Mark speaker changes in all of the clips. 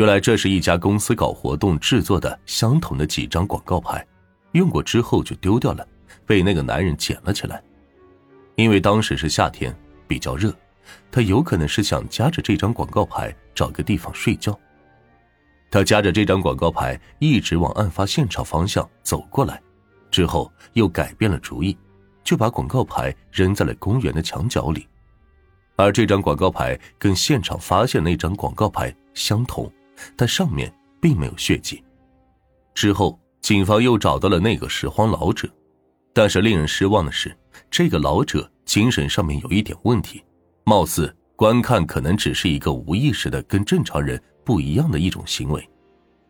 Speaker 1: 原来这是一家公司搞活动制作的相同的几张广告牌，用过之后就丢掉了，被那个男人捡了起来。因为当时是夏天，比较热，他有可能是想夹着这张广告牌找个地方睡觉。他夹着这张广告牌一直往案发现场方向走过来，之后又改变了主意，就把广告牌扔在了公园的墙角里。而这张广告牌跟现场发现那张广告牌相同。但上面并没有血迹。之后，警方又找到了那个拾荒老者，但是令人失望的是，这个老者精神上面有一点问题，貌似观看可能只是一个无意识的跟正常人不一样的一种行为，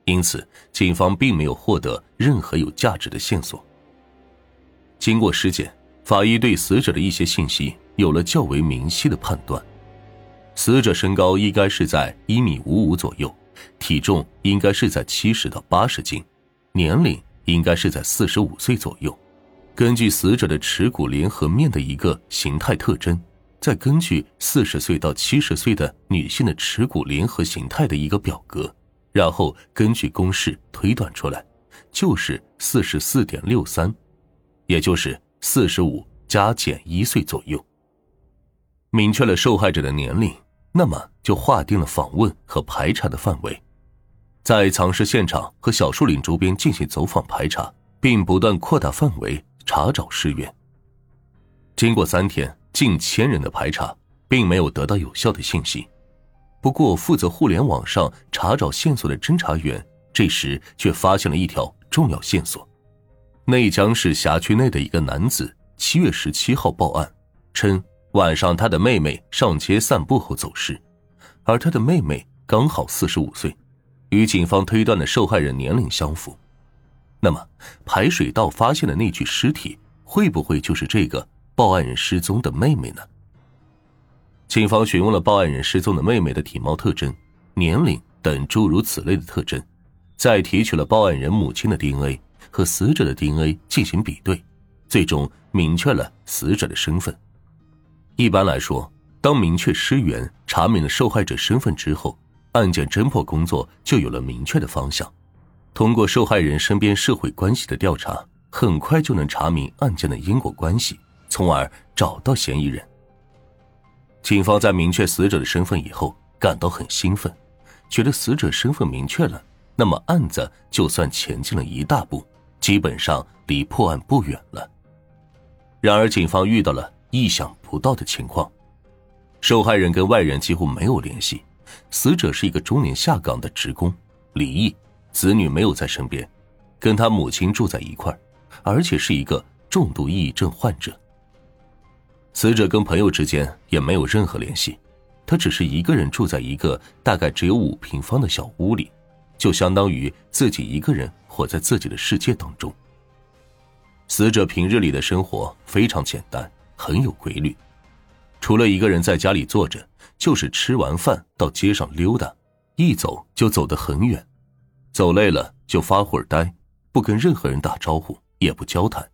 Speaker 1: 因此警方并没有获得任何有价值的线索。经过尸检，法医对死者的一些信息有了较为明晰的判断：死者身高应该是在一米五五左右。体重应该是在七十到八十斤，年龄应该是在四十五岁左右。根据死者的耻骨联合面的一个形态特征，再根据四十岁到七十岁的女性的耻骨联合形态的一个表格，然后根据公式推断出来，就是四十四点六三，也就是四十五加减一岁左右。明确了受害者的年龄。那么就划定了访问和排查的范围，在藏尸现场和小树林周边进行走访排查，并不断扩大范围查找尸源。经过三天近千人的排查，并没有得到有效的信息。不过，负责互联网上查找线索的侦查员这时却发现了一条重要线索：内江市辖区内的一个男子七月十七号报案，称。晚上，他的妹妹上街散步后走失，而他的妹妹刚好四十五岁，与警方推断的受害人年龄相符。那么，排水道发现的那具尸体会不会就是这个报案人失踪的妹妹呢？警方询问了报案人失踪的妹妹的体貌特征、年龄等诸如此类的特征，再提取了报案人母亲的 DNA 和死者的 DNA 进行比对，最终明确了死者的身份。一般来说，当明确尸源、查明了受害者身份之后，案件侦破工作就有了明确的方向。通过受害人身边社会关系的调查，很快就能查明案件的因果关系，从而找到嫌疑人。警方在明确死者的身份以后，感到很兴奋，觉得死者身份明确了，那么案子就算前进了一大步，基本上离破案不远了。然而，警方遇到了。意想不到的情况，受害人跟外人几乎没有联系。死者是一个中年下岗的职工，离异，子女没有在身边，跟他母亲住在一块而且是一个重度抑郁症患者。死者跟朋友之间也没有任何联系，他只是一个人住在一个大概只有五平方的小屋里，就相当于自己一个人活在自己的世界当中。死者平日里的生活非常简单。很有规律，除了一个人在家里坐着，就是吃完饭到街上溜达，一走就走得很远，走累了就发会儿呆，不跟任何人打招呼，也不交谈，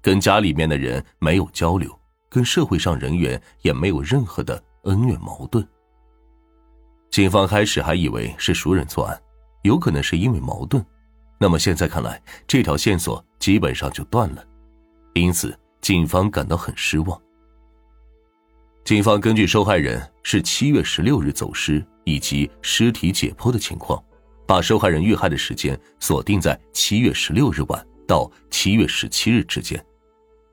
Speaker 1: 跟家里面的人没有交流，跟社会上人员也没有任何的恩怨矛盾。警方开始还以为是熟人作案，有可能是因为矛盾，那么现在看来，这条线索基本上就断了，因此。警方感到很失望。警方根据受害人是七月十六日走失以及尸体解剖的情况，把受害人遇害的时间锁定在七月十六日晚到七月十七日之间，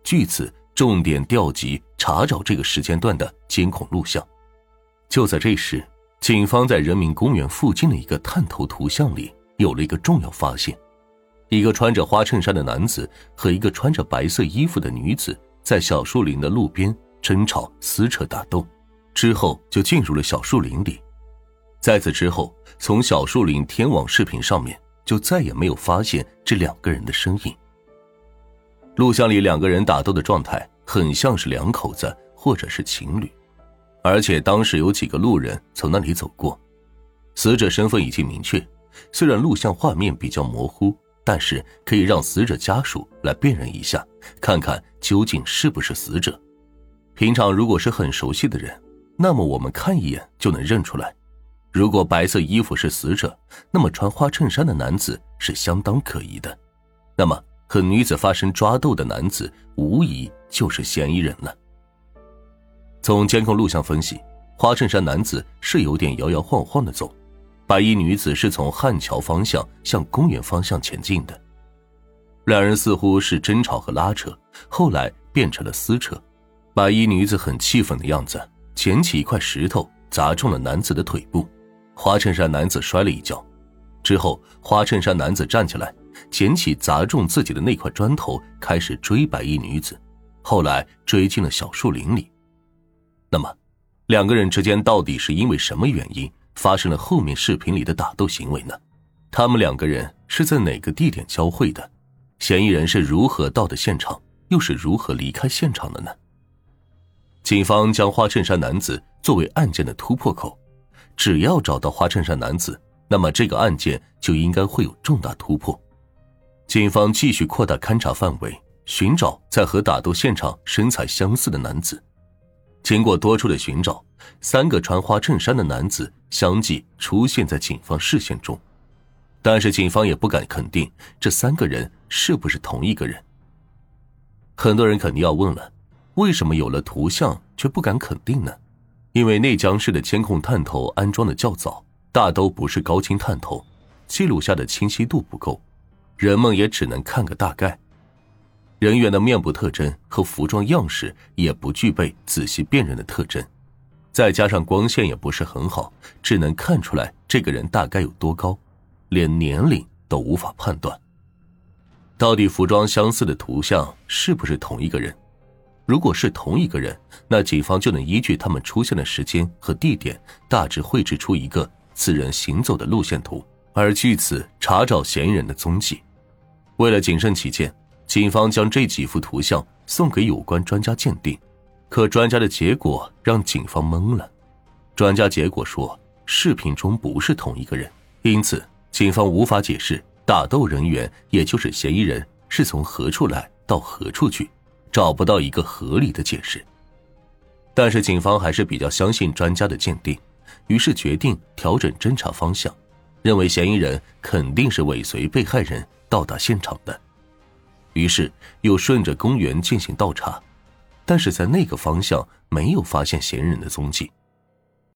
Speaker 1: 据此重点调集查找这个时间段的监控录像。就在这时，警方在人民公园附近的一个探头图像里有了一个重要发现。一个穿着花衬衫的男子和一个穿着白色衣服的女子在小树林的路边争吵、撕扯、打斗，之后就进入了小树林里。在此之后，从小树林天网视频上面就再也没有发现这两个人的身影。录像里两个人打斗的状态很像是两口子或者是情侣，而且当时有几个路人从那里走过。死者身份已经明确，虽然录像画面比较模糊。但是可以让死者家属来辨认一下，看看究竟是不是死者。平常如果是很熟悉的人，那么我们看一眼就能认出来；如果白色衣服是死者，那么穿花衬衫的男子是相当可疑的。那么和女子发生抓斗的男子，无疑就是嫌疑人了。从监控录像分析，花衬衫男子是有点摇摇晃晃的走，白衣女子是从汉桥方向向公园方向前进的。两人似乎是争吵和拉扯，后来变成了撕扯。白衣女子很气愤的样子，捡起一块石头砸中了男子的腿部，花衬衫男子摔了一跤。之后，花衬衫男子站起来，捡起砸中自己的那块砖头，开始追白衣女子，后来追进了小树林里。那么，两个人之间到底是因为什么原因发生了后面视频里的打斗行为呢？他们两个人是在哪个地点交汇的？嫌疑人是如何到的现场，又是如何离开现场的呢？警方将花衬衫男子作为案件的突破口，只要找到花衬衫男子，那么这个案件就应该会有重大突破。警方继续扩大勘查范围，寻找在和打斗现场身材相似的男子。经过多处的寻找，三个穿花衬衫的男子相继出现在警方视线中。但是警方也不敢肯定这三个人是不是同一个人。很多人肯定要问了，为什么有了图像却不敢肯定呢？因为内江市的监控探头安装的较早，大都不是高清探头，记录下的清晰度不够，人们也只能看个大概。人员的面部特征和服装样式也不具备仔细辨认的特征，再加上光线也不是很好，只能看出来这个人大概有多高。连年龄都无法判断，到底服装相似的图像是不是同一个人？如果是同一个人，那警方就能依据他们出现的时间和地点，大致绘制出一个此人行走的路线图，而据此查找嫌疑人的踪迹。为了谨慎起见，警方将这几幅图像送给有关专家鉴定，可专家的结果让警方懵了。专家结果说，视频中不是同一个人，因此。警方无法解释打斗人员，也就是嫌疑人是从何处来到何处去，找不到一个合理的解释。但是警方还是比较相信专家的鉴定，于是决定调整侦查方向，认为嫌疑人肯定是尾随被害人到达现场的。于是又顺着公园进行倒查，但是在那个方向没有发现嫌疑人的踪迹。